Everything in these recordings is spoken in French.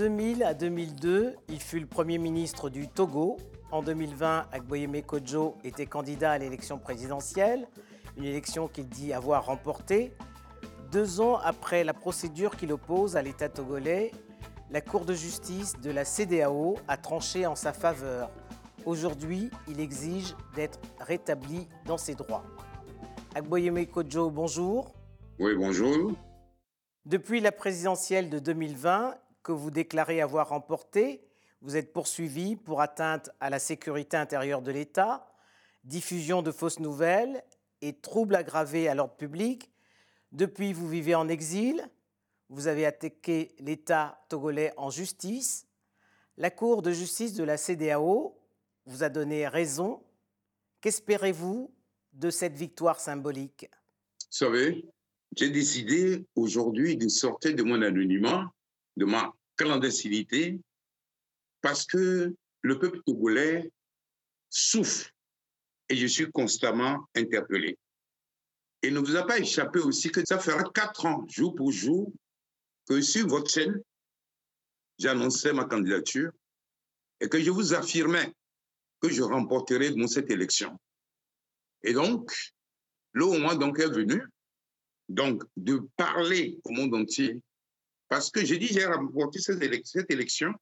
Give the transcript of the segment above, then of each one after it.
2000 à 2002, il fut le Premier ministre du Togo. En 2020, Agboyeme Kodjo était candidat à l'élection présidentielle, une élection qu'il dit avoir remportée. Deux ans après la procédure qu'il oppose à l'État togolais, la Cour de justice de la CDAO a tranché en sa faveur. Aujourd'hui, il exige d'être rétabli dans ses droits. Agboyeme Kodjo, bonjour. Oui, bonjour. Depuis la présidentielle de 2020, que vous déclarez avoir remportée, vous êtes poursuivi pour atteinte à la sécurité intérieure de l'État, diffusion de fausses nouvelles et troubles aggravés à l'ordre public. Depuis, vous vivez en exil, vous avez attaqué l'État togolais en justice. La Cour de justice de la CDAO vous a donné raison. Qu'espérez-vous de cette victoire symbolique? Vous savez, j'ai décidé aujourd'hui de sortir de mon anonymat, de ma clandestinité, parce que le peuple togolais souffre et je suis constamment interpellé. Il ne vous a pas échappé aussi que ça fera quatre ans, jour pour jour, que sur votre chaîne, j'annonçais ma candidature et que je vous affirmais que je remporterai dans cette élection. Et donc, le moment donc est venu donc de parler au monde entier parce que j'ai dit j'ai remporté cette élection,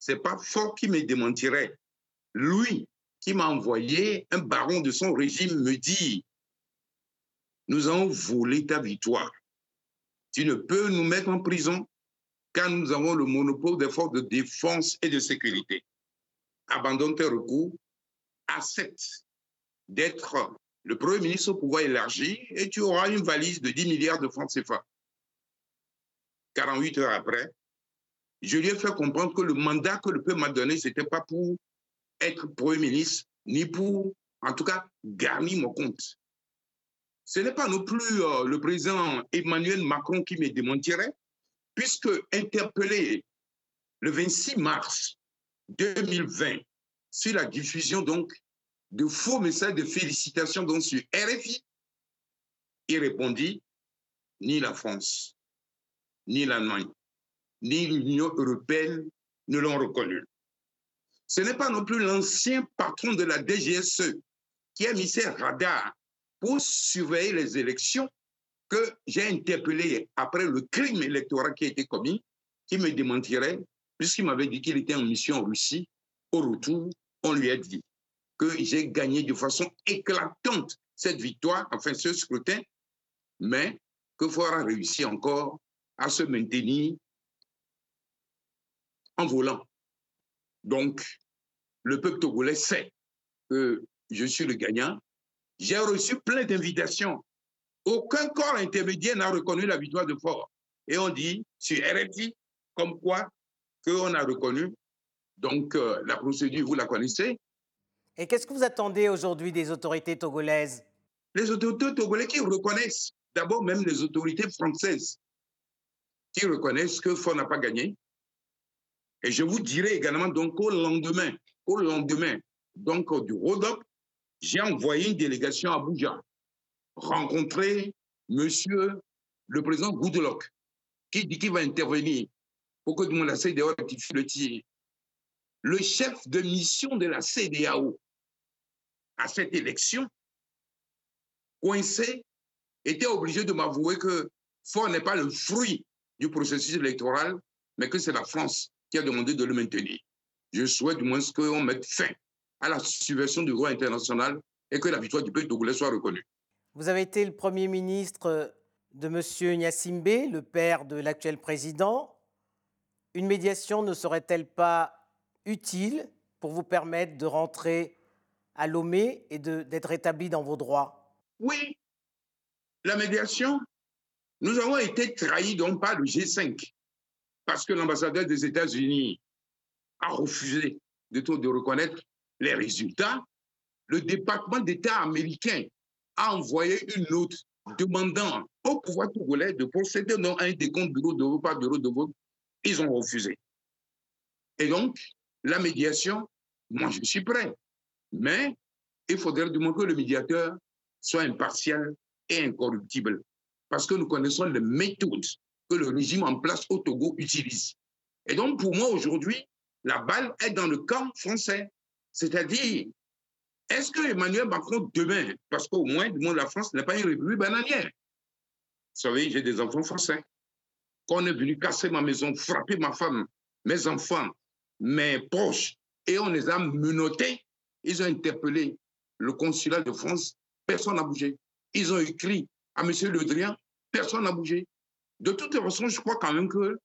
c'est pas fort qui me démentirait. Lui, qui m'a envoyé un baron de son régime, me dit Nous avons volé ta victoire. Tu ne peux nous mettre en prison car nous avons le monopole des forces de défense et de sécurité. Abandonne tes recours, accepte d'être le Premier ministre au pouvoir élargi et tu auras une valise de 10 milliards de francs CFA. 48 heures après, je lui ai fait comprendre que le mandat que le peuple m'a donné, ce n'était pas pour être Premier ministre, ni pour, en tout cas, garnir mon compte. Ce n'est pas non plus euh, le président Emmanuel Macron qui me démentirait, puisque interpellé le 26 mars 2020 sur la diffusion donc de faux messages de félicitations donc sur RFI, il répondit ni la France, ni l'Allemagne, ni l'Union européenne ne l'ont reconnu. Ce n'est pas non plus l'ancien patron de la DGSE qui a mis ses radars pour surveiller les élections que j'ai interpellé après le crime électoral qui a été commis, qui me démentirait, puisqu'il m'avait dit qu'il était en mission en Russie. Au retour, on lui a dit que j'ai gagné de façon éclatante cette victoire, enfin ce scrutin, mais que Fora réussi encore à se maintenir en volant. Donc, le peuple togolais sait que je suis le gagnant. J'ai reçu plein d'invitations. Aucun corps intermédiaire n'a reconnu la victoire de Fort. Et on dit sur RFI, comme quoi qu'on a reconnu. Donc, euh, la procédure, vous la connaissez. Et qu'est-ce que vous attendez aujourd'hui des autorités togolaises? Les autorités togolaises qui reconnaissent, d'abord même les autorités françaises, qui reconnaissent que Fort n'a pas gagné, et je vous dirai également donc au lendemain, au lendemain donc du Rodop, j'ai envoyé une délégation à Abuja rencontrer monsieur le président Goodluck, qui dit qu'il va intervenir pour que la CDAO rectifie le tir. Le chef de mission de la CDAO à cette élection, coincé, était obligé de m'avouer que Fort n'est pas le fruit du processus électoral, mais que c'est la France qui a demandé de le maintenir. Je souhaite du moins qu'on mette fin à la subversion du droit international et que la victoire du peuple togolais soit reconnue. Vous avez été le Premier ministre de M. Nyassimbe, le père de l'actuel président. Une médiation ne serait-elle pas utile pour vous permettre de rentrer à Lomé et d'être rétabli dans vos droits? Oui, la médiation, nous avons été trahis donc par le G5 parce que l'ambassadeur des États-Unis a refusé de, reconnaître les résultats, le département d'État américain a envoyé une note demandant au pouvoir togolais de procéder non à un décompte bureau de vote par bureau de vote. Ils ont refusé. Et donc, la médiation, moi, je suis prêt. Mais il faudrait du moins que le médiateur soit impartial et incorruptible. Parce que nous connaissons les méthodes que le régime en place au Togo utilise. Et donc, pour moi, aujourd'hui, la balle est dans le camp français. C'est-à-dire, est-ce que Emmanuel Macron, demain, parce qu'au moins, du monde, la France n'est pas une république bananière. Vous savez, j'ai des enfants français. Quand on est venu casser ma maison, frapper ma femme, mes enfants, mes proches, et on les a menottés, ils ont interpellé le consulat de France, personne n'a bougé. Ils ont écrit à M. Le Drian, personne n'a bougé. De toute façon, je crois quand même que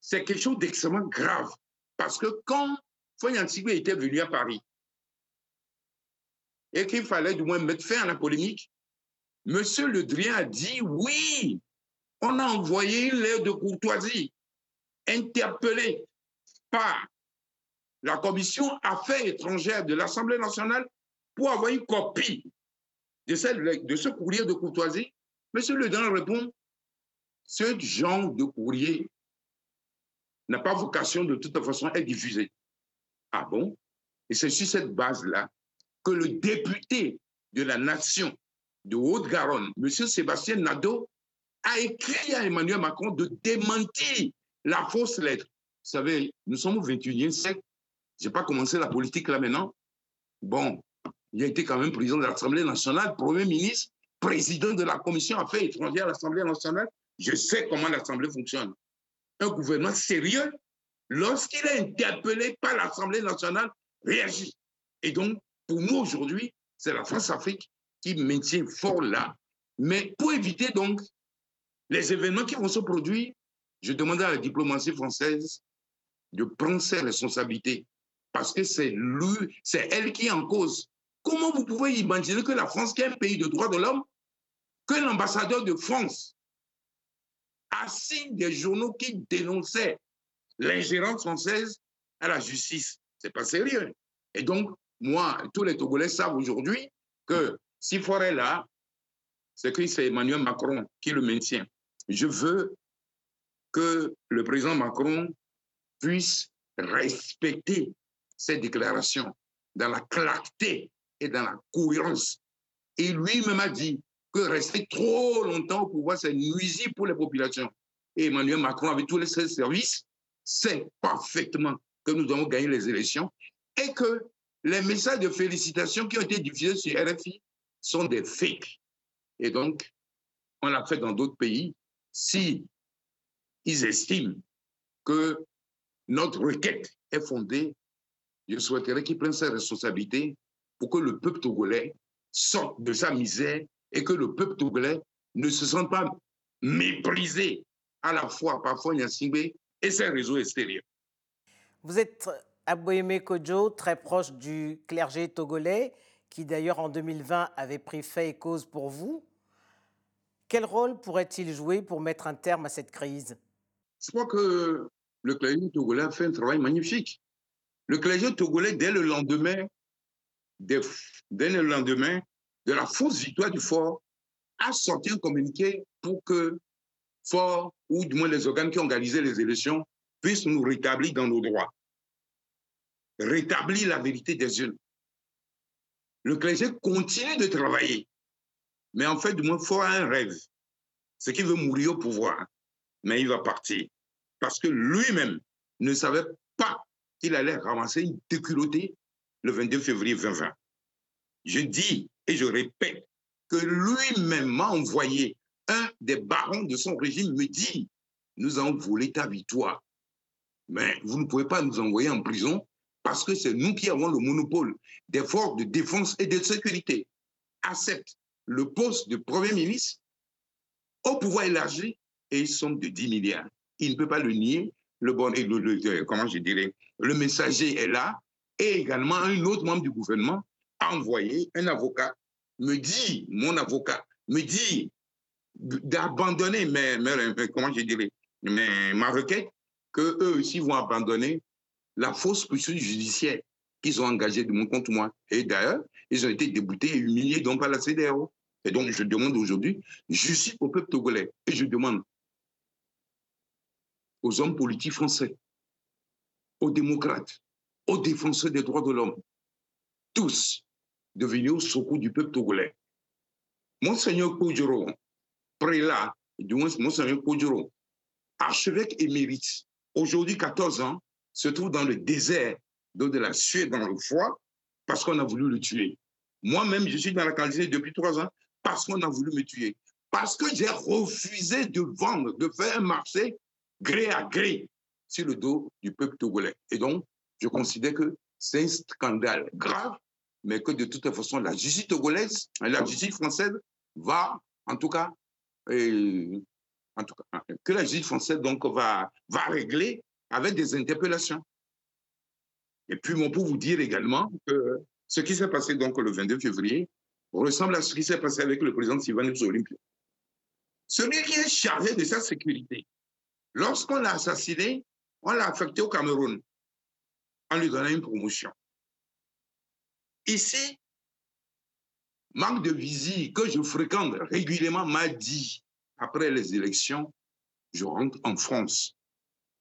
c'est quelque chose d'extrêmement grave. Parce que quand Foyan était venu à Paris, et qu'il fallait du moins mettre fin à la polémique, M. Le Drian a dit oui, on a envoyé lettre de courtoisie interpellée par la commission affaires étrangères de l'Assemblée nationale pour avoir une copie de, ce courrier de courtoisie. Monsieur Le Drian répond, ce genre de courrier n'a pas vocation de toute façon à être diffusé. Ah bon? Et c'est sur cette base-là que le député de la nation de Haute-Garonne, M. Sébastien Nadeau, a écrit à Emmanuel Macron de démentir la fausse lettre. Vous savez, nous sommes au 21e siècle. Je n'ai pas commencé la politique là maintenant. Bon, il a été quand même président de l'Assemblée nationale, Premier ministre, président de la Commission Affaires étrangères à l'Assemblée nationale. Je sais comment l'Assemblée fonctionne. Un gouvernement sérieux, lorsqu'il est interpellé par l'Assemblée nationale, réagit. Et donc, pour nous aujourd'hui, c'est la France-Afrique qui maintient fort là. Mais pour éviter donc les événements qui vont se produire, je demande à la diplomatie française de prendre ses responsabilités parce que c'est c'est elle qui est en cause. Comment vous pouvez imaginer que la France, qui est un pays de droits de l'homme, que l'ambassadeur de France a signé des journaux qui dénonçaient l'ingérence française à la justice? C'est pas sérieux. Et donc, moi, tous les Togolais savent aujourd'hui que si Forêt là, c'est que c'est Emmanuel Macron qui le maintient. Je veux que le président Macron puisse respecter ses déclarations dans la clarté et dans la cohérence. Et lui-même a dit que rester trop longtemps au pouvoir, c'est nuisible pour les populations. Et Emmanuel Macron, avec tous les services, sait parfaitement que nous avons gagné les élections et que les messages de félicitations qui ont été diffusés sur RFI sont des fakes. Et donc, on l'a fait dans d'autres pays. Si ils estiment que notre requête est fondée, je souhaiterais qu'ils prennent ses responsabilités pour que le peuple togolais sorte de sa misère et que le peuple togolais ne se sente pas méprisé à la fois par Fonya et ses réseaux extérieurs. Vous êtes Aboyeme Kojo, très proche du clergé togolais, qui d'ailleurs en 2020 avait pris fait et cause pour vous. Quel rôle pourrait-il jouer pour mettre un terme à cette crise? Je crois que le clergé togolais a fait un travail magnifique. Le clergé togolais, dès le lendemain, dès, le lendemain de la fausse victoire du fort, a sorti un communiqué pour que fort, ou du moins les organes qui ont organisé les élections, puissent nous rétablir dans nos droits rétablir la vérité des yeux. Le clergé continue de travailler, mais en fait, du moins, faut un rêve. C'est qu'il veut mourir au pouvoir, mais il va partir. Parce que lui-même ne savait pas qu'il allait ramasser une déculottée le 22 février 2020. Je dis et je répète que lui-même m'a envoyé un des barons de son régime me dit Nous avons volé ta victoire, mais vous ne pouvez pas nous envoyer en prison parce que c'est nous qui avons le monopole des forces de défense et de sécurité, accepte le poste de Premier ministre au pouvoir élargi et ils sont de 10 milliards. Il ne peut pas le nier. Le bon, le, comment je dirais, le messager est là et également un autre membre du gouvernement a envoyé un avocat, me dit, mon avocat, me dit d'abandonner comment ma requête, que eux aussi vont abandonner la fausse poursuite judiciaire qu'ils ont engagée compte moi. Et d'ailleurs, ils ont été déboutés et humiliés donc par la CDAO. Et donc, je demande aujourd'hui justice au peuple togolais. Et je demande aux hommes politiques français, aux démocrates, aux défenseurs des droits de l'homme, tous de venir au secours du peuple togolais. Monseigneur Koudjoro, prélat, du moins Monseigneur Koudjoro, archevêque émérite aujourd'hui 14 ans, se trouve dans le désert de la Suède, dans le froid, parce qu'on a voulu le tuer. Moi-même, je suis dans la clandestinité depuis trois ans parce qu'on a voulu me tuer. Parce que j'ai refusé de vendre, de faire un marché gré à gré sur le dos du peuple togolais. Et donc, je considère que c'est un scandale grave, mais que de toute façon, la justice togolaise, la justice française va, en tout cas, euh, que la justice française donc va, va régler avec des interpellations. Et puis, on peut vous dire également que ce qui s'est passé donc le 22 février ressemble à ce qui s'est passé avec le président Sylvanus Olympia. Celui qui est chargé de sa sécurité, lorsqu'on l'a assassiné, on l'a affecté au Cameroun en lui donnant une promotion. Ici, manque de visite que je fréquente régulièrement m'a dit, après les élections, je rentre en France.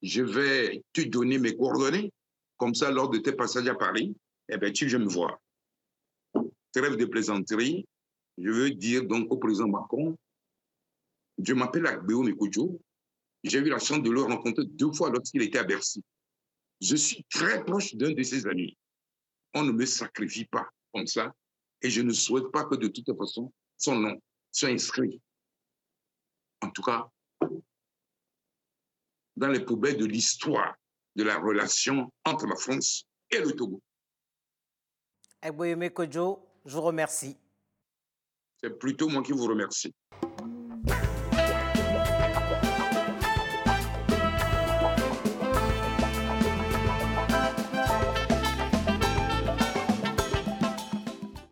Je vais te donner mes coordonnées. Comme ça, lors de tes passages à Paris, eh bien, tu viens me voir. Trêve de plaisanterie. Je veux dire donc au président Macron, je m'appelle Agbeo Mekojo. J'ai eu la chance de le rencontrer deux fois lorsqu'il était à Bercy. Je suis très proche d'un de ses amis. On ne me sacrifie pas comme ça et je ne souhaite pas que de toute façon son nom soit inscrit. En tout cas, dans les poubelles de l'histoire de la relation entre la France et le Togo. Agboyeme Kojo, je vous remercie. C'est plutôt moi qui vous remercie.